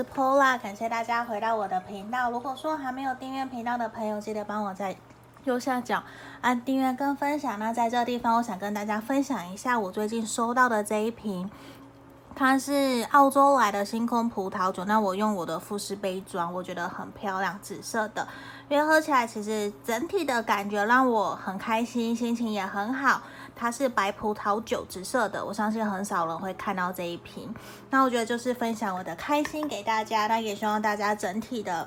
是 Pola，感谢大家回到我的频道。如果说还没有订阅频道的朋友，记得帮我在右下角按订阅跟分享。那在这个地方，我想跟大家分享一下我最近收到的这一瓶，它是澳洲来的星空葡萄酒。那我用我的富士杯装，我觉得很漂亮，紫色的。因为喝起来其实整体的感觉让我很开心，心情也很好。它是白葡萄酒，紫色的，我相信很少人会看到这一瓶。那我觉得就是分享我的开心给大家，那也希望大家整体的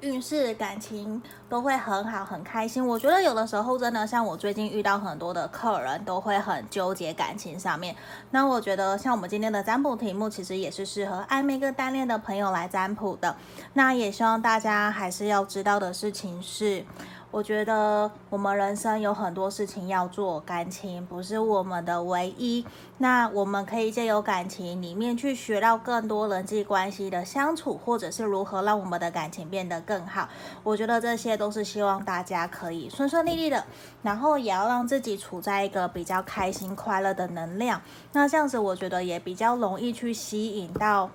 运势、感情都会很好、很开心。我觉得有的时候真的像我最近遇到很多的客人都会很纠结感情上面。那我觉得像我们今天的占卜题目，其实也是适合暧昧跟单恋的朋友来占卜的。那也希望大家还是要知道的事情是。我觉得我们人生有很多事情要做，感情不是我们的唯一。那我们可以借由感情里面去学到更多人际关系的相处，或者是如何让我们的感情变得更好。我觉得这些都是希望大家可以顺顺利利的，然后也要让自己处在一个比较开心快乐的能量。那这样子，我觉得也比较容易去吸引到。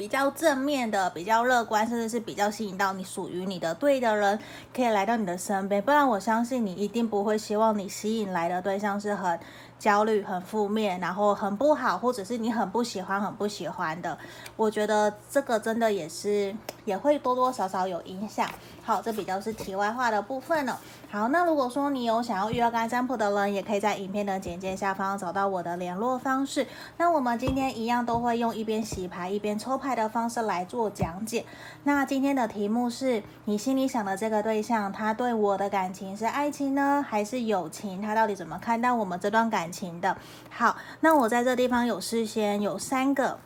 比较正面的，比较乐观，甚至是比较吸引到你属于你的对的人，可以来到你的身边。不然，我相信你一定不会希望你吸引来的对象是很焦虑、很负面，然后很不好，或者是你很不喜欢、很不喜欢的。我觉得这个真的也是也会多多少少有影响。好，这比较是题外话的部分了。好，那如果说你有想要预约该占卜的人，也可以在影片的简介下方找到我的联络方式。那我们今天一样都会用一边洗牌一边抽牌的方式来做讲解。那今天的题目是你心里想的这个对象，他对我的感情是爱情呢，还是友情？他到底怎么看待我们这段感情的？好，那我在这地方有事先有三个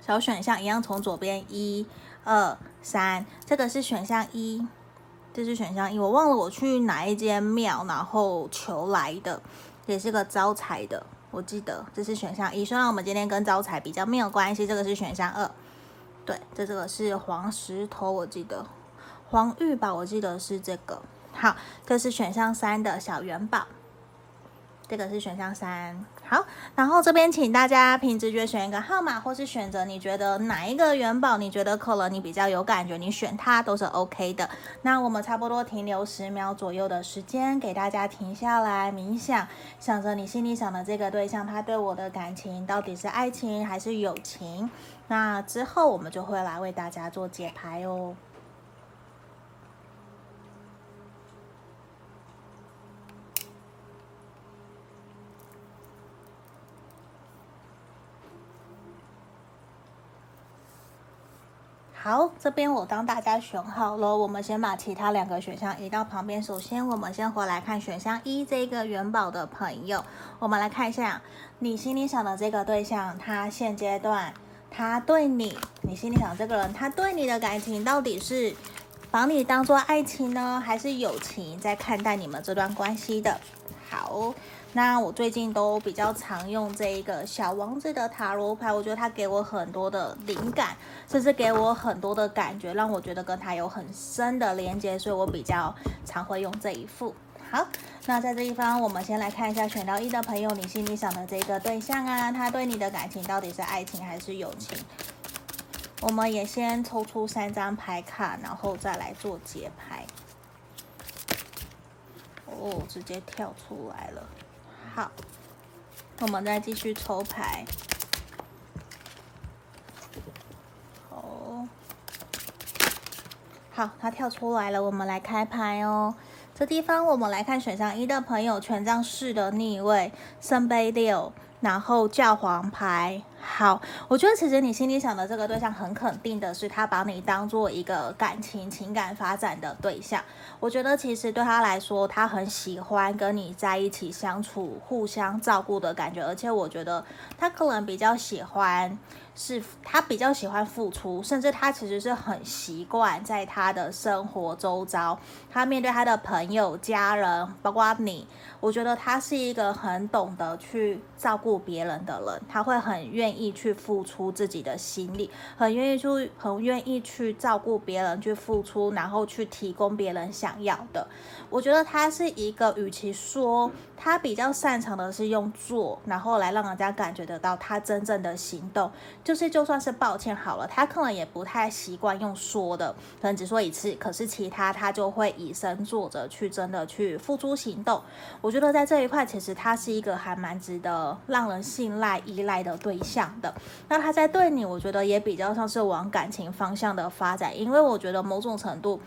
小选项，一样从左边一。二三，这个是选项一，这是选项一。我忘了我去哪一间庙，然后求来的，也是个招财的。我记得这是选项一，虽然我们今天跟招财比较没有关系。这个是选项二，对，这这个是黄石头，我记得黄玉宝，我记得是这个。好，这是选项三的小元宝。这个是选项三，好，然后这边请大家凭直觉选一个号码，或是选择你觉得哪一个元宝，你觉得可能你比较有感觉，你选它都是 OK 的。那我们差不多停留十秒左右的时间，给大家停下来冥想，想着你心里想的这个对象，他对我的感情到底是爱情还是友情？那之后我们就会来为大家做解牌哦。好，这边我帮大家选好了，我们先把其他两个选项移到旁边。首先，我们先回来看选项一这个元宝的朋友，我们来看一下你心里想的这个对象，他现阶段他对你，你心里想这个人，他对你的感情到底是把你当做爱情呢，还是友情在看待你们这段关系的？好。那我最近都比较常用这一个小王子的塔罗牌，我觉得他给我很多的灵感，甚至给我很多的感觉，让我觉得跟他有很深的连接，所以我比较常会用这一副。好，那在这一方，我们先来看一下选到一的朋友，你心里想的这个对象啊，他对你的感情到底是爱情还是友情？我们也先抽出三张牌卡，然后再来做节拍。哦，直接跳出来了。好，我们再继续抽牌。好，好，它跳出来了，我们来开牌哦。这地方我们来看选项一的朋友，权杖四的逆位，圣杯六，然后教皇牌。好，我觉得其实你心里想的这个对象很肯定的是，他把你当做一个感情、情感发展的对象。我觉得其实对他来说，他很喜欢跟你在一起相处、互相照顾的感觉，而且我觉得他可能比较喜欢。是他比较喜欢付出，甚至他其实是很习惯在他的生活周遭，他面对他的朋友、家人，包括你，我觉得他是一个很懂得去照顾别人的人，他会很愿意去付出自己的心力，很愿意去，很愿意去照顾别人，去付出，然后去提供别人想要的。我觉得他是一个，与其说他比较擅长的是用做，然后来让人家感觉得到他真正的行动。就是就算是抱歉好了，他可能也不太习惯用说的，可能只说一次。可是其他他就会以身作则，去真的去付诸行动。我觉得在这一块，其实他是一个还蛮值得让人信赖、依赖的对象的。那他在对你，我觉得也比较像是往感情方向的发展，因为我觉得某种程度。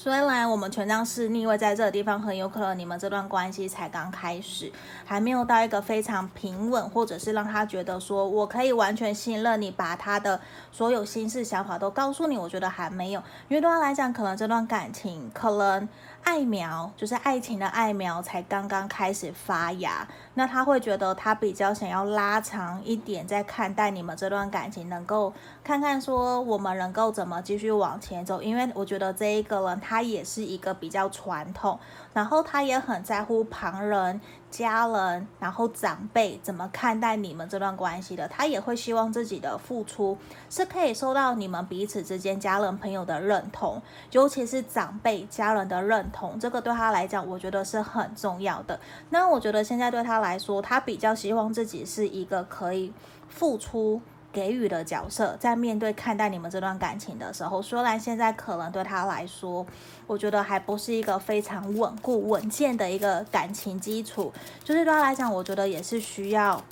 虽然我们权杖是逆位在这个地方，很有可能你们这段关系才刚开始，还没有到一个非常平稳，或者是让他觉得说我可以完全信任你，把他的所有心事想法都告诉你。我觉得还没有，因为对他来讲，可能这段感情可能。爱苗就是爱情的爱苗，才刚刚开始发芽。那他会觉得他比较想要拉长一点，在看待你们这段感情，能够看看说我们能够怎么继续往前走。因为我觉得这一个人他也是一个比较传统，然后他也很在乎旁人。家人，然后长辈怎么看待你们这段关系的？他也会希望自己的付出是可以受到你们彼此之间家人朋友的认同，尤其是长辈家人的认同，这个对他来讲，我觉得是很重要的。那我觉得现在对他来说，他比较希望自己是一个可以付出。给予的角色，在面对看待你们这段感情的时候，虽然现在可能对他来说，我觉得还不是一个非常稳固稳健的一个感情基础，就是对他来讲，我觉得也是需要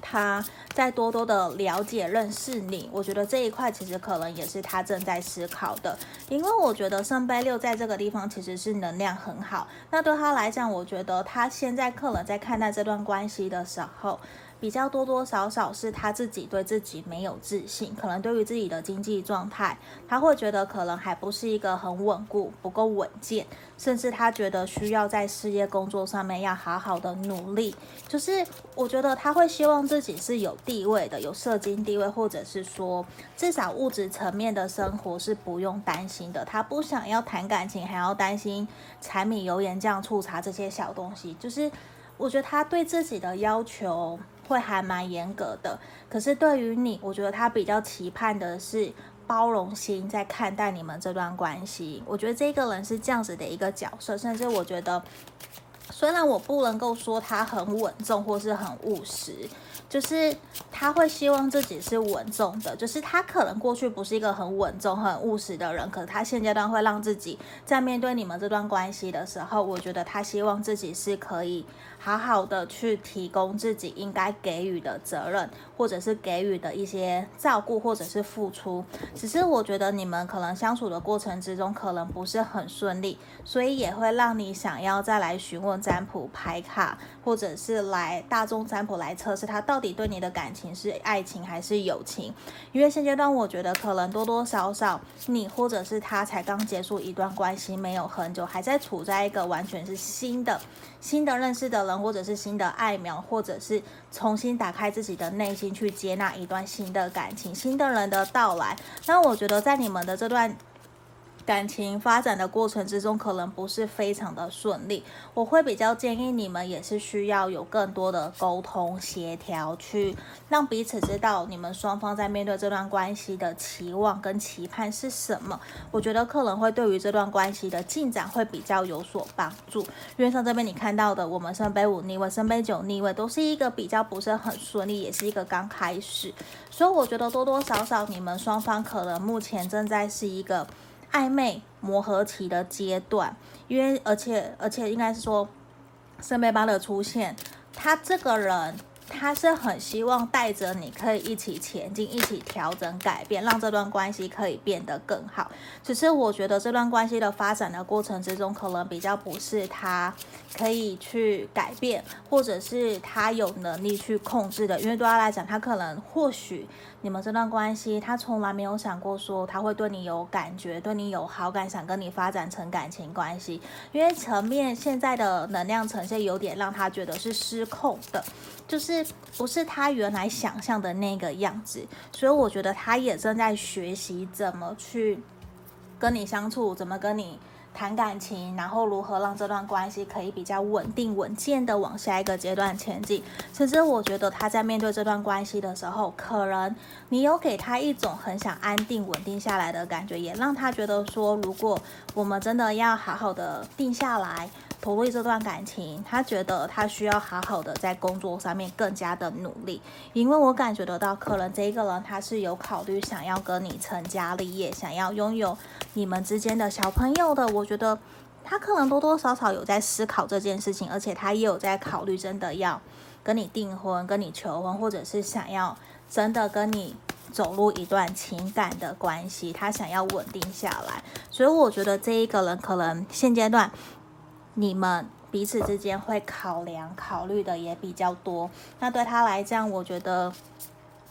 他再多多的了解认识你。我觉得这一块其实可能也是他正在思考的，因为我觉得圣杯六在这个地方其实是能量很好。那对他来讲，我觉得他现在可能在看待这段关系的时候。比较多多少少是他自己对自己没有自信，可能对于自己的经济状态，他会觉得可能还不是一个很稳固、不够稳健，甚至他觉得需要在事业工作上面要好好的努力。就是我觉得他会希望自己是有地位的，有社经地位，或者是说至少物质层面的生活是不用担心的。他不想要谈感情，还要担心柴米油盐酱醋茶这些小东西。就是我觉得他对自己的要求。会还蛮严格的，可是对于你，我觉得他比较期盼的是包容心，在看待你们这段关系。我觉得这个人是这样子的一个角色，甚至我觉得，虽然我不能够说他很稳重或是很务实。就是他会希望自己是稳重的，就是他可能过去不是一个很稳重、很务实的人，可是他现阶段会让自己在面对你们这段关系的时候，我觉得他希望自己是可以好好的去提供自己应该给予的责任，或者是给予的一些照顾，或者是付出。只是我觉得你们可能相处的过程之中，可能不是很顺利，所以也会让你想要再来询问占卜牌卡，或者是来大众占卜来测试他到。底对你的感情是爱情还是友情？因为现阶段我觉得可能多多少少你或者是他才刚结束一段关系，没有很久，还在处在一个完全是新的、新的认识的人，或者是新的爱苗，或者是重新打开自己的内心去接纳一段新的感情、新的人的到来。那我觉得在你们的这段。感情发展的过程之中，可能不是非常的顺利。我会比较建议你们也是需要有更多的沟通协调，去让彼此知道你们双方在面对这段关系的期望跟期盼是什么。我觉得可能会对于这段关系的进展会比较有所帮助。因为像这边你看到的，我们圣杯五逆位、圣杯九逆位都是一个比较不是很顺利，也是一个刚开始。所以我觉得多多少少你们双方可能目前正在是一个。暧昧磨合期的阶段，因为而且而且应该是说，圣杯八的出现，他这个人他是很希望带着你可以一起前进，一起调整改变，让这段关系可以变得更好。只是我觉得这段关系的发展的过程之中，可能比较不是他可以去改变，或者是他有能力去控制的，因为对他来讲，他可能或许。你们这段关系，他从来没有想过说他会对你有感觉，对你有好感，想跟你发展成感情关系。因为层面现在的能量呈现有点让他觉得是失控的，就是不是他原来想象的那个样子。所以我觉得他也正在学习怎么去跟你相处，怎么跟你。谈感情，然后如何让这段关系可以比较稳定稳健的往下一个阶段前进。甚至我觉得他在面对这段关系的时候，可能你有给他一种很想安定稳定下来的感觉，也让他觉得说，如果我们真的要好好的定下来。投入这段感情，他觉得他需要好好的在工作上面更加的努力，因为我感觉得到，可能这一个人他是有考虑想要跟你成家立业，想要拥有你们之间的小朋友的。我觉得他可能多多少少有在思考这件事情，而且他也有在考虑真的要跟你订婚、跟你求婚，或者是想要真的跟你走入一段情感的关系，他想要稳定下来。所以我觉得这一个人可能现阶段。你们彼此之间会考量、考虑的也比较多。那对他来讲，我觉得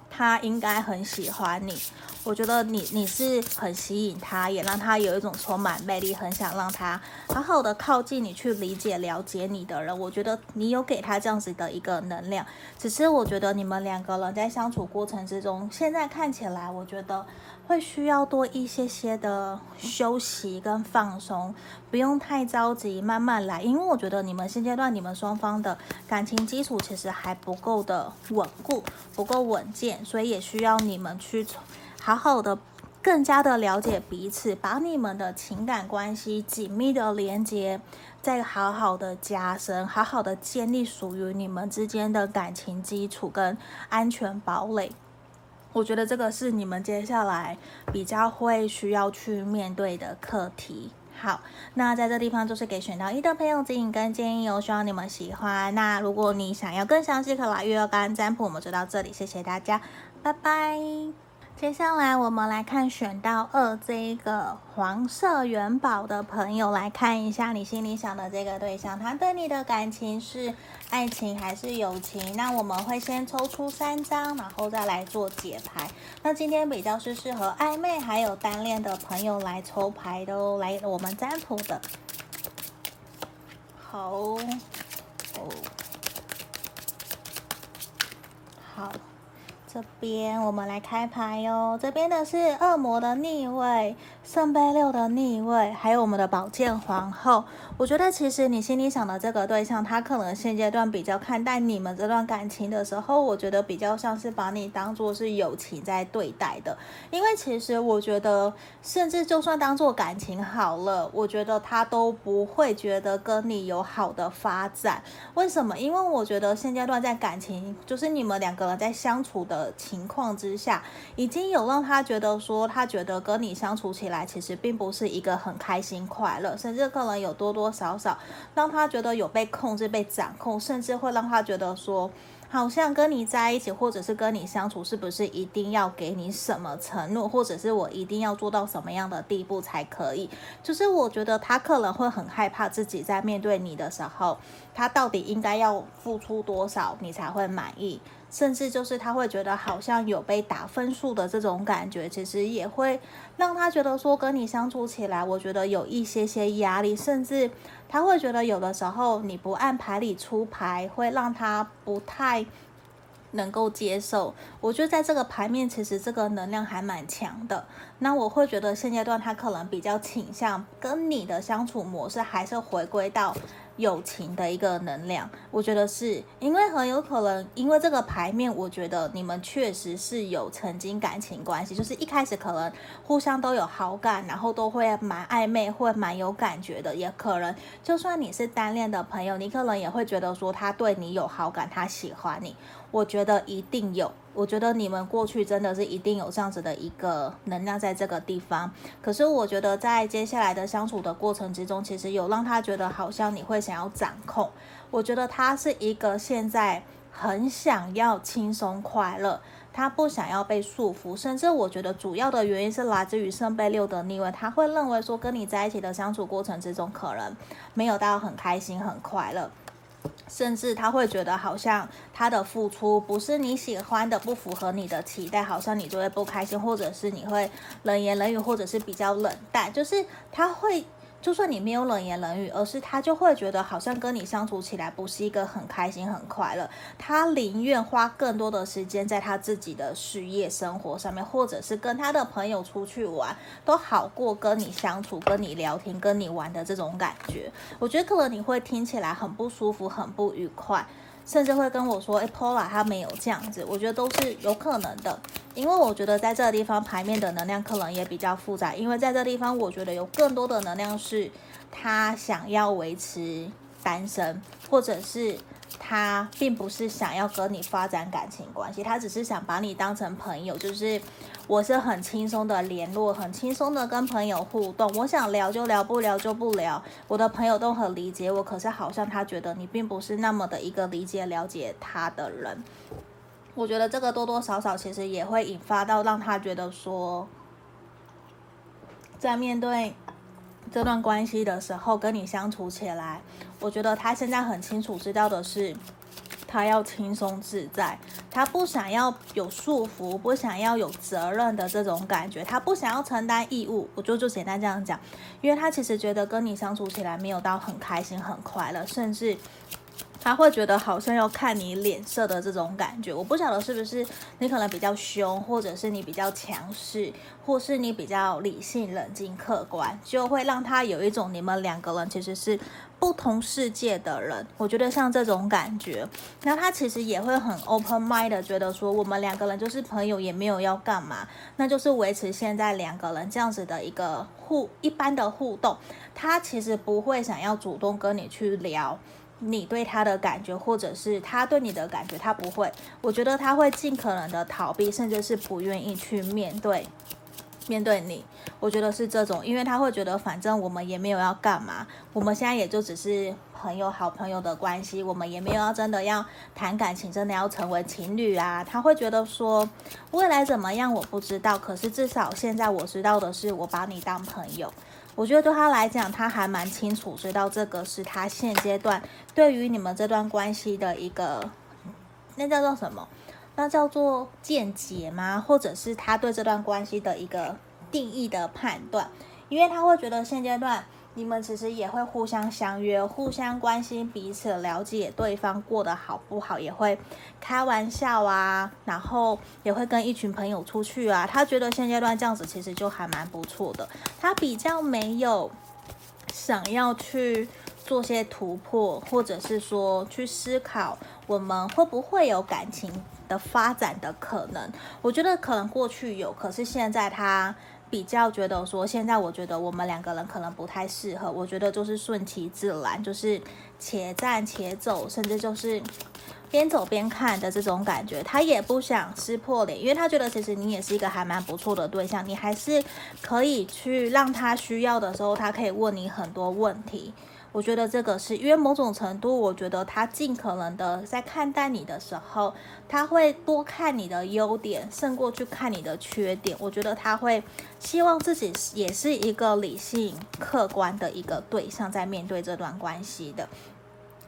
他应该很喜欢你。我觉得你你是很吸引他，也让他有一种充满魅力，很想让他好好的靠近你，去理解、了解你的人。我觉得你有给他这样子的一个能量。只是我觉得你们两个人在相处过程之中，现在看起来，我觉得。会需要多一些些的休息跟放松，不用太着急，慢慢来。因为我觉得你们现阶段你们双方的感情基础其实还不够的稳固，不够稳健，所以也需要你们去好好的、更加的了解彼此，把你们的情感关系紧密的连接，再好好的加深，好好的建立属于你们之间的感情基础跟安全堡垒。我觉得这个是你们接下来比较会需要去面对的课题。好，那在这地方就是给选到一的朋友指引跟建议哦，希望你们喜欢。那如果你想要更详细，可来预约干占卜。我们就到这里，谢谢大家，拜拜。接下来我们来看选到二这一个黄色元宝的朋友，来看一下你心里想的这个对象，他对你的感情是爱情还是友情？那我们会先抽出三张，然后再来做解牌。那今天比较是适合暧昧还有单恋的朋友来抽牌的哦，来我们占卜的。好，哦，好。这边我们来开牌哟，这边的是恶魔的逆位。圣杯六的逆位，还有我们的宝剑皇后。我觉得其实你心里想的这个对象，他可能现阶段比较看待你们这段感情的时候，我觉得比较像是把你当做是友情在对待的。因为其实我觉得，甚至就算当做感情好了，我觉得他都不会觉得跟你有好的发展。为什么？因为我觉得现阶段在感情，就是你们两个人在相处的情况之下，已经有让他觉得说，他觉得跟你相处起来。其实并不是一个很开心快乐，甚至可能有多多少少让他觉得有被控制、被掌控，甚至会让他觉得说，好像跟你在一起，或者是跟你相处，是不是一定要给你什么承诺，或者是我一定要做到什么样的地步才可以？就是我觉得他可能会很害怕自己在面对你的时候，他到底应该要付出多少，你才会满意？甚至就是他会觉得好像有被打分数的这种感觉，其实也会让他觉得说跟你相处起来，我觉得有一些些压力，甚至他会觉得有的时候你不按牌理出牌，会让他不太能够接受。我觉得在这个牌面，其实这个能量还蛮强的。那我会觉得现阶段他可能比较倾向跟你的相处模式，还是回归到。友情的一个能量，我觉得是因为很有可能，因为这个牌面，我觉得你们确实是有曾经感情关系，就是一开始可能互相都有好感，然后都会蛮暧昧，会蛮有感觉的。也可能就算你是单恋的朋友，你可能也会觉得说他对你有好感，他喜欢你。我觉得一定有。我觉得你们过去真的是一定有这样子的一个能量在这个地方，可是我觉得在接下来的相处的过程之中，其实有让他觉得好像你会想要掌控。我觉得他是一个现在很想要轻松快乐，他不想要被束缚，甚至我觉得主要的原因是来自于圣杯六的逆位，他会认为说跟你在一起的相处过程之中，可能没有到很开心很快乐。甚至他会觉得好像他的付出不是你喜欢的，不符合你的期待，好像你就会不开心，或者是你会冷言冷语，或者是比较冷淡，就是他会。就算你没有冷言冷语，而是他就会觉得好像跟你相处起来不是一个很开心、很快乐。他宁愿花更多的时间在他自己的事业、生活上面，或者是跟他的朋友出去玩，都好过跟你相处、跟你聊天、跟你玩的这种感觉。我觉得可能你会听起来很不舒服、很不愉快。甚至会跟我说：“诶，Pola，他没有这样子。”我觉得都是有可能的，因为我觉得在这个地方牌面的能量可能也比较复杂，因为在这地方我觉得有更多的能量是他想要维持单身，或者是。他并不是想要跟你发展感情关系，他只是想把你当成朋友，就是我是很轻松的联络，很轻松的跟朋友互动，我想聊就聊，不聊就不聊。我的朋友都很理解我，可是好像他觉得你并不是那么的一个理解了解他的人。我觉得这个多多少少其实也会引发到让他觉得说，在面对。这段关系的时候，跟你相处起来，我觉得他现在很清楚知道的是，他要轻松自在，他不想要有束缚，不想要有责任的这种感觉，他不想要承担义务。我就就简单这样讲，因为他其实觉得跟你相处起来没有到很开心、很快乐，甚至。他会觉得好像要看你脸色的这种感觉，我不晓得是不是你可能比较凶，或者是你比较强势，或是你比较理性、冷静、客观，就会让他有一种你们两个人其实是不同世界的人。我觉得像这种感觉，那他其实也会很 open mind 的觉得说，我们两个人就是朋友，也没有要干嘛，那就是维持现在两个人这样子的一个互一般的互动。他其实不会想要主动跟你去聊。你对他的感觉，或者是他对你的感觉，他不会。我觉得他会尽可能的逃避，甚至是不愿意去面对，面对你。我觉得是这种，因为他会觉得，反正我们也没有要干嘛，我们现在也就只是朋友、好朋友的关系，我们也没有要真的要谈感情，真的要成为情侣啊。他会觉得说，未来怎么样我不知道，可是至少现在我知道的是，我把你当朋友。我觉得对他来讲，他还蛮清楚知道这个是他现阶段对于你们这段关系的一个，那叫做什么？那叫做见解吗？或者是他对这段关系的一个定义的判断？因为他会觉得现阶段。你们其实也会互相相约，互相关心彼此，了解对方过得好不好，也会开玩笑啊，然后也会跟一群朋友出去啊。他觉得现阶段这样子其实就还蛮不错的，他比较没有想要去做些突破，或者是说去思考我们会不会有感情的发展的可能。我觉得可能过去有，可是现在他。比较觉得说，现在我觉得我们两个人可能不太适合。我觉得就是顺其自然，就是且战且走，甚至就是边走边看的这种感觉。他也不想撕破脸，因为他觉得其实你也是一个还蛮不错的对象，你还是可以去让他需要的时候，他可以问你很多问题。我觉得这个是因为某种程度，我觉得他尽可能的在看待你的时候，他会多看你的优点，胜过去看你的缺点。我觉得他会希望自己也是一个理性、客观的一个对象，在面对这段关系的。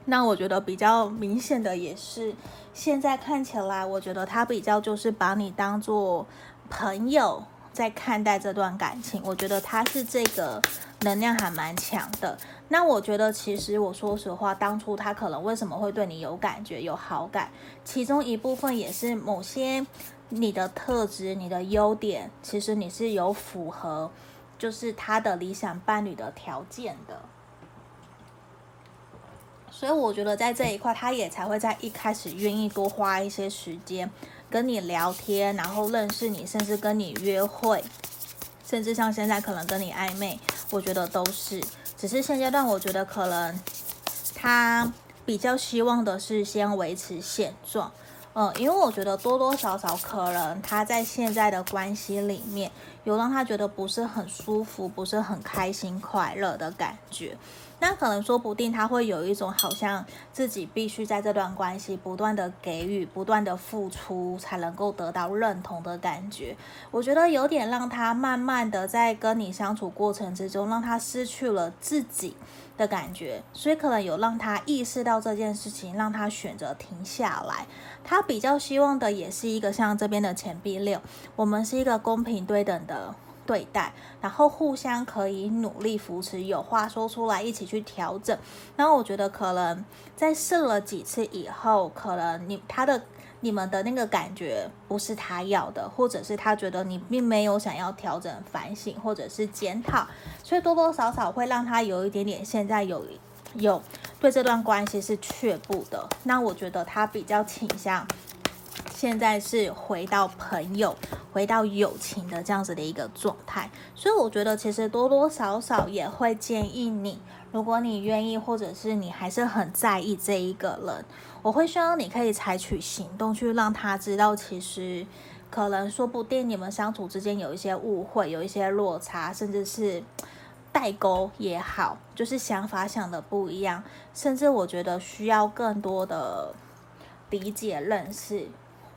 那我觉得比较明显的也是，现在看起来，我觉得他比较就是把你当做朋友在看待这段感情。我觉得他是这个。能量还蛮强的，那我觉得其实我说实话，当初他可能为什么会对你有感觉、有好感，其中一部分也是某些你的特质、你的优点，其实你是有符合，就是他的理想伴侣的条件的。所以我觉得在这一块，他也才会在一开始愿意多花一些时间跟你聊天，然后认识你，甚至跟你约会。甚至像现在可能跟你暧昧，我觉得都是，只是现阶段我觉得可能他比较希望的是先维持现状，嗯，因为我觉得多多少少可能他在现在的关系里面有让他觉得不是很舒服，不是很开心快乐的感觉。那可能说不定他会有一种好像自己必须在这段关系不断的给予、不断的付出，才能够得到认同的感觉。我觉得有点让他慢慢的在跟你相处过程之中，让他失去了自己的感觉，所以可能有让他意识到这件事情，让他选择停下来。他比较希望的也是一个像这边的钱币六，我们是一个公平对等的。对待，然后互相可以努力扶持，有话说出来，一起去调整。然后我觉得可能在试了几次以后，可能你他的你们的那个感觉不是他要的，或者是他觉得你并没有想要调整、反省或者是检讨，所以多多少少会让他有一点点现在有有对这段关系是却步的，那我觉得他比较倾向现在是回到朋友、回到友情的这样子的一个状态，所以我觉得其实多多少少也会建议你，如果你愿意，或者是你还是很在意这一个人，我会希望你可以采取行动去让他知道，其实可能说不定你们相处之间有一些误会，有一些落差，甚至是。代沟也好，就是想法想的不一样，甚至我觉得需要更多的理解认识，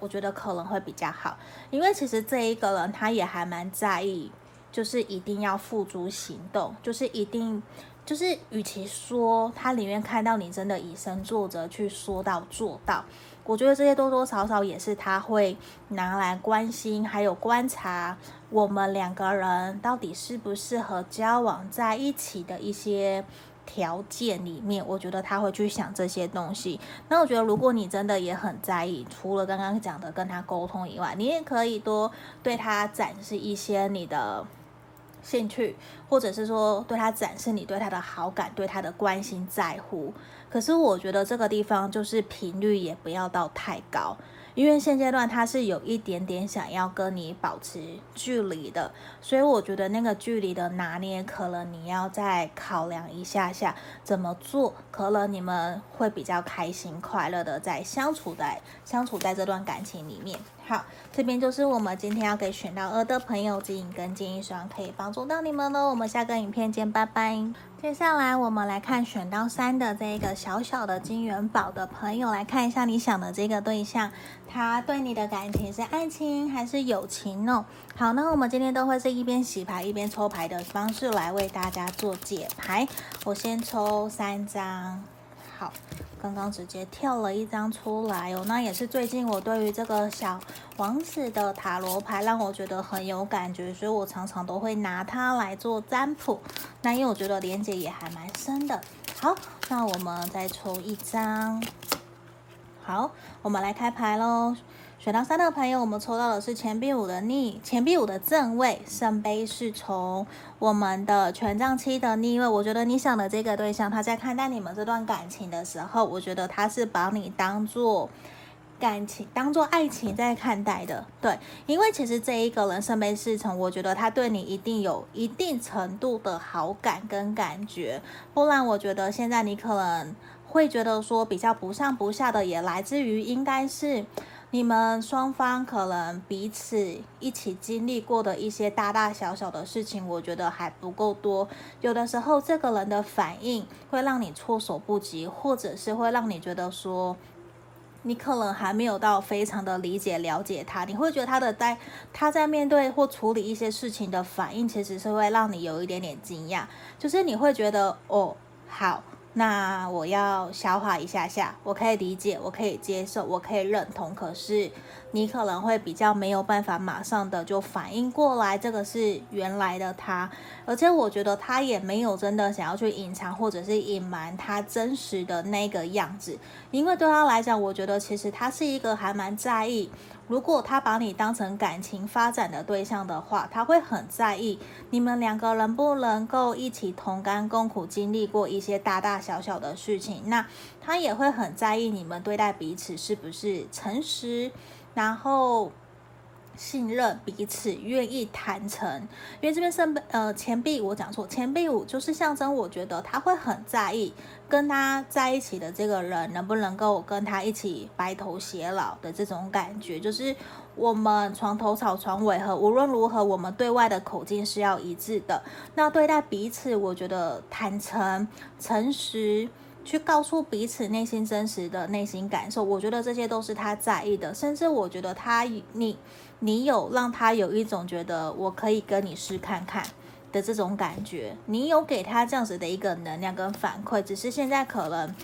我觉得可能会比较好。因为其实这一个人他也还蛮在意，就是一定要付诸行动，就是一定就是与其说他里面看到你真的以身作则去说到做到。我觉得这些多多少少也是他会拿来关心，还有观察我们两个人到底适不适合交往在一起的一些条件里面。我觉得他会去想这些东西。那我觉得，如果你真的也很在意，除了刚刚讲的跟他沟通以外，你也可以多对他展示一些你的兴趣，或者是说对他展示你对他的好感，对他的关心在乎。可是我觉得这个地方就是频率也不要到太高，因为现阶段他是有一点点想要跟你保持距离的，所以我觉得那个距离的拿捏，可能你要再考量一下下怎么做，可能你们会比较开心快乐的在相处在相处在这段感情里面。好，这边就是我们今天要给选到二的朋友指引跟建议，希望可以帮助到你们喽。我们下个影片见，拜拜。接下来我们来看选到三的这个小小的金元宝的朋友，来看一下你想的这个对象，他对你的感情是爱情还是友情呢？好，那我们今天都会是一边洗牌一边抽牌的方式来为大家做解牌。我先抽三张，好。刚刚直接跳了一张出来哦，那也是最近我对于这个小王子的塔罗牌让我觉得很有感觉，所以我常常都会拿它来做占卜。那因为我觉得连接也还蛮深的。好，那我们再抽一张。好，我们来开牌喽。选到三的朋友，我们抽到的是钱币五的逆，钱币五的正位，圣杯是从我们的权杖七的逆位。我觉得你想的这个对象，他在看待你们这段感情的时候，我觉得他是把你当做感情、当做爱情在看待的。对，因为其实这一个人圣杯侍从，我觉得他对你一定有一定程度的好感跟感觉，不然我觉得现在你可能会觉得说比较不上不下的，也来自于应该是。你们双方可能彼此一起经历过的一些大大小小的事情，我觉得还不够多。有的时候，这个人的反应会让你措手不及，或者是会让你觉得说，你可能还没有到非常的理解了解他。你会觉得他的在他在面对或处理一些事情的反应，其实是会让你有一点点惊讶，就是你会觉得哦，好。那我要消化一下下，我可以理解，我可以接受，我可以认同。可是你可能会比较没有办法马上的就反应过来，这个是原来的他。而且我觉得他也没有真的想要去隐藏或者是隐瞒他真实的那个样子，因为对他来讲，我觉得其实他是一个还蛮在意。如果他把你当成感情发展的对象的话，他会很在意你们两个能不能够一起同甘共苦，经历过一些大大小小的事情。那他也会很在意你们对待彼此是不是诚实，然后。信任彼此，愿意坦诚，因为这边圣杯呃钱币我讲错，钱币五就是象征，我觉得他会很在意跟他在一起的这个人能不能够跟他一起白头偕老的这种感觉，就是我们床头吵床尾和，无论如何我们对外的口径是要一致的。那对待彼此，我觉得坦诚、诚实，去告诉彼此内心真实的内心感受，我觉得这些都是他在意的，甚至我觉得他你。你有让他有一种觉得我可以跟你试看看的这种感觉，你有给他这样子的一个能量跟反馈，只是现在可能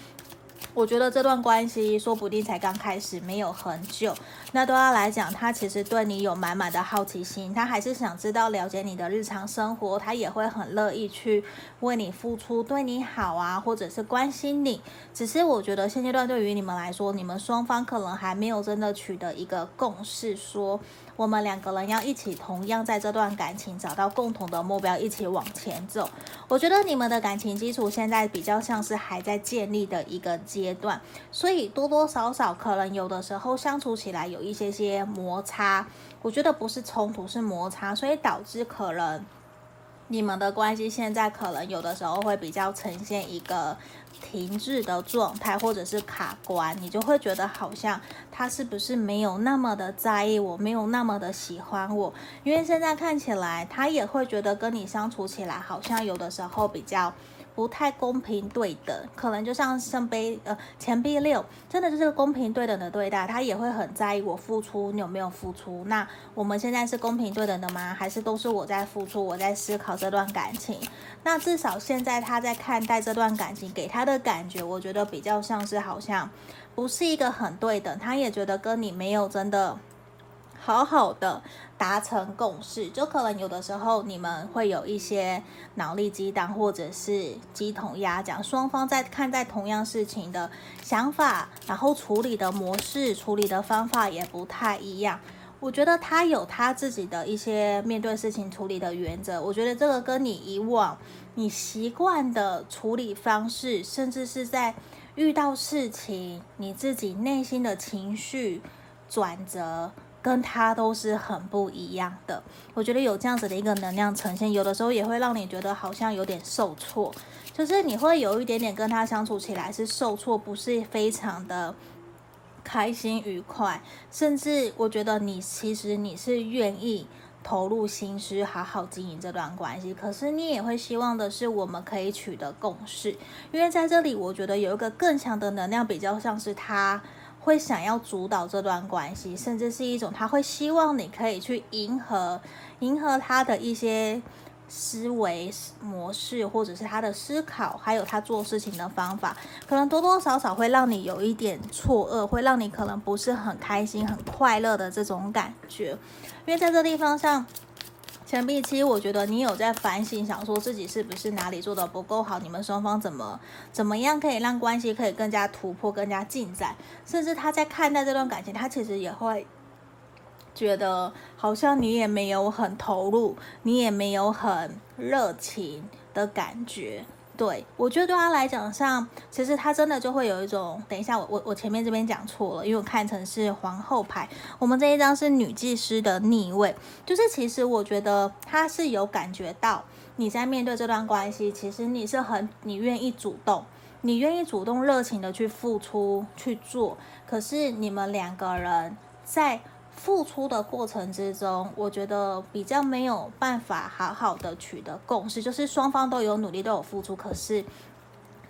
我觉得这段关系说不定才刚开始，没有很久。那对他来讲，他其实对你有满满的好奇心，他还是想知道了解你的日常生活，他也会很乐意去为你付出，对你好啊，或者是关心你。只是我觉得现阶段对于你们来说，你们双方可能还没有真的取得一个共识，说我们两个人要一起同样在这段感情找到共同的目标，一起往前走。我觉得你们的感情基础现在比较像是还在建立的一个阶段，所以多多少少可能有的时候相处起来有一些些摩擦，我觉得不是冲突，是摩擦，所以导致可能你们的关系现在可能有的时候会比较呈现一个停滞的状态，或者是卡关，你就会觉得好像他是不是没有那么的在意我，没有那么的喜欢我，因为现在看起来他也会觉得跟你相处起来好像有的时候比较。不太公平对等，可能就像圣杯呃钱币六，真的就是公平对等的对待，他也会很在意我付出，你有没有付出？那我们现在是公平对等的吗？还是都是我在付出，我在思考这段感情？那至少现在他在看待这段感情，给他的感觉，我觉得比较像是好像不是一个很对等，他也觉得跟你没有真的。好好的达成共识，就可能有的时候你们会有一些脑力激荡，或者是鸡同鸭讲，双方在看待同样事情的想法，然后处理的模式、处理的方法也不太一样。我觉得他有他自己的一些面对事情处理的原则，我觉得这个跟你以往你习惯的处理方式，甚至是在遇到事情你自己内心的情绪转折。跟他都是很不一样的，我觉得有这样子的一个能量呈现，有的时候也会让你觉得好像有点受挫，就是你会有一点点跟他相处起来是受挫，不是非常的开心愉快，甚至我觉得你其实你是愿意投入心思好好经营这段关系，可是你也会希望的是我们可以取得共识，因为在这里我觉得有一个更强的能量，比较像是他。会想要主导这段关系，甚至是一种他会希望你可以去迎合，迎合他的一些思维模式，或者是他的思考，还有他做事情的方法，可能多多少少会让你有一点错愕，会让你可能不是很开心、很快乐的这种感觉，因为在这地方上。钱币七，我觉得你有在反省，想说自己是不是哪里做的不够好？你们双方怎么怎么样可以让关系可以更加突破、更加进展？甚至他在看待这段感情，他其实也会觉得好像你也没有很投入，你也没有很热情的感觉。对，我觉得对他来讲，像其实他真的就会有一种，等一下我我我前面这边讲错了，因为我看成是皇后牌，我们这一张是女祭司的逆位，就是其实我觉得他是有感觉到你在面对这段关系，其实你是很你愿意主动，你愿意主动热情的去付出去做，可是你们两个人在。付出的过程之中，我觉得比较没有办法好好的取得共识，就是双方都有努力，都有付出，可是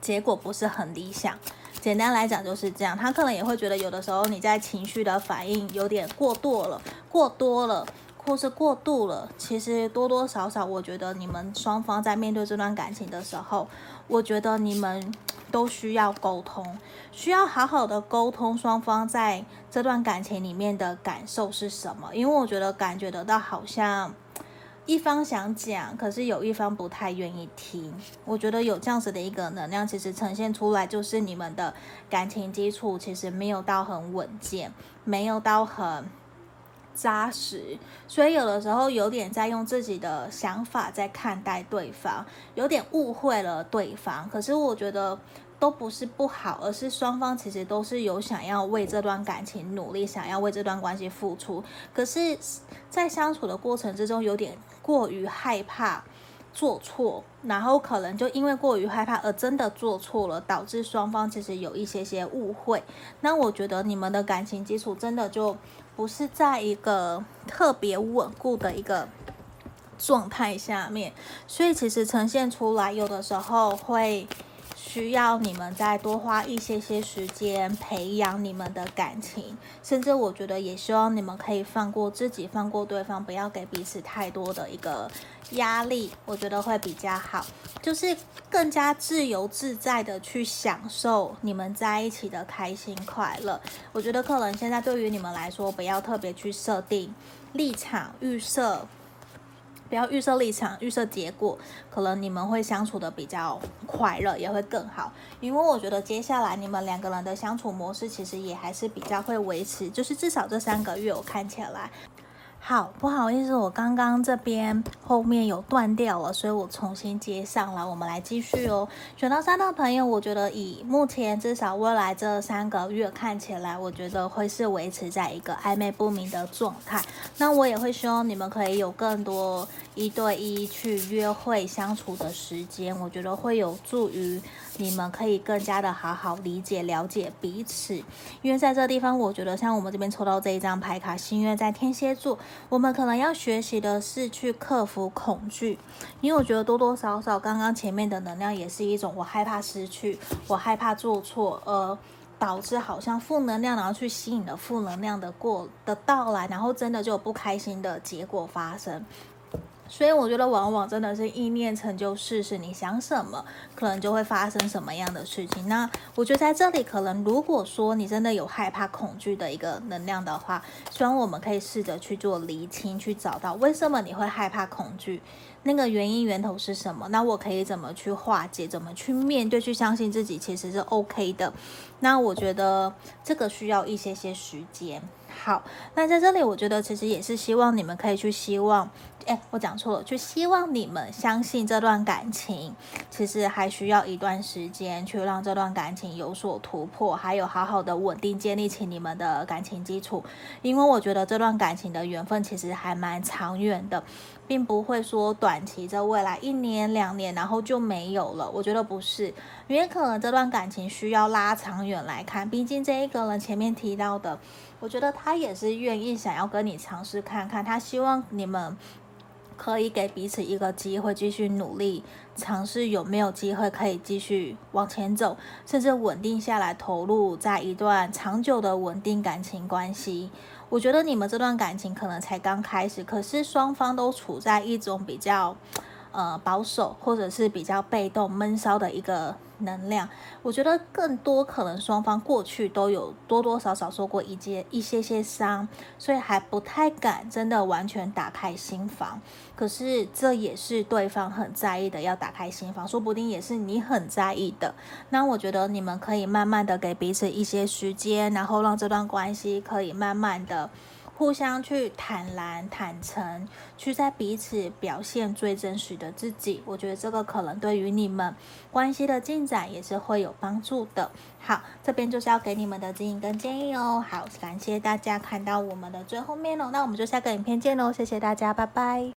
结果不是很理想。简单来讲就是这样，他可能也会觉得有的时候你在情绪的反应有点过多了，过多了，或是过度了。其实多多少少，我觉得你们双方在面对这段感情的时候，我觉得你们。都需要沟通，需要好好的沟通，双方在这段感情里面的感受是什么？因为我觉得感觉得到好像一方想讲，可是有一方不太愿意听。我觉得有这样子的一个能量，其实呈现出来就是你们的感情基础其实没有到很稳健，没有到很。扎实，所以有的时候有点在用自己的想法在看待对方，有点误会了对方。可是我觉得都不是不好，而是双方其实都是有想要为这段感情努力，想要为这段关系付出。可是，在相处的过程之中，有点过于害怕做错，然后可能就因为过于害怕而真的做错了，导致双方其实有一些些误会。那我觉得你们的感情基础真的就。不是在一个特别稳固的一个状态下面，所以其实呈现出来有的时候会需要你们再多花一些些时间培养你们的感情，甚至我觉得也希望你们可以放过自己，放过对方，不要给彼此太多的一个压力，我觉得会比较好，就是更加自由自在的去享受你们在一起的开心快乐。我觉得可能现在对于你们来说，不要特别去设定立场预设。不要预设立场，预设结果，可能你们会相处的比较快乐，也会更好。因为我觉得接下来你们两个人的相处模式，其实也还是比较会维持，就是至少这三个月我看起来。好，不好意思，我刚刚这边后面有断掉了，所以我重新接上了。我们来继续哦。选到三的朋友，我觉得以目前至少未来这三个月看起来，我觉得会是维持在一个暧昧不明的状态。那我也会希望你们可以有更多一对一去约会相处的时间，我觉得会有助于你们可以更加的好好理解了解彼此。因为在这个地方，我觉得像我们这边抽到这一张牌卡，星月在天蝎座。我们可能要学习的是去克服恐惧，因为我觉得多多少少刚刚前面的能量也是一种我害怕失去，我害怕做错，而导致好像负能量，然后去吸引了负能量的过的到来，然后真的就有不开心的结果发生。所以我觉得往往真的是意念成就事实，你想什么，可能就会发生什么样的事情。那我觉得在这里，可能如果说你真的有害怕、恐惧的一个能量的话，希望我们可以试着去做厘清，去找到为什么你会害怕、恐惧，那个原因源头是什么？那我可以怎么去化解？怎么去面对？去相信自己其实是 OK 的。那我觉得这个需要一些些时间。好，那在这里，我觉得其实也是希望你们可以去希望，哎，我讲错了，去希望你们相信这段感情，其实还需要一段时间去让这段感情有所突破，还有好好的稳定建立起你们的感情基础。因为我觉得这段感情的缘分其实还蛮长远的，并不会说短期在未来一年两年然后就没有了。我觉得不是，因为可能这段感情需要拉长远来看，毕竟这一个人前面提到的。我觉得他也是愿意想要跟你尝试看看，他希望你们可以给彼此一个机会，继续努力尝试有没有机会可以继续往前走，甚至稳定下来，投入在一段长久的稳定感情关系。我觉得你们这段感情可能才刚开始，可是双方都处在一种比较。呃，保守或者是比较被动闷骚的一个能量，我觉得更多可能双方过去都有多多少少受过一些一些些伤，所以还不太敢真的完全打开心房。可是这也是对方很在意的，要打开心房，说不定也是你很在意的。那我觉得你们可以慢慢的给彼此一些时间，然后让这段关系可以慢慢的。互相去坦然、坦诚，去在彼此表现最真实的自己。我觉得这个可能对于你们关系的进展也是会有帮助的。好，这边就是要给你们的指引跟建议哦。好，感谢大家看到我们的最后面哦。那我们就下个影片见喽，谢谢大家，拜拜。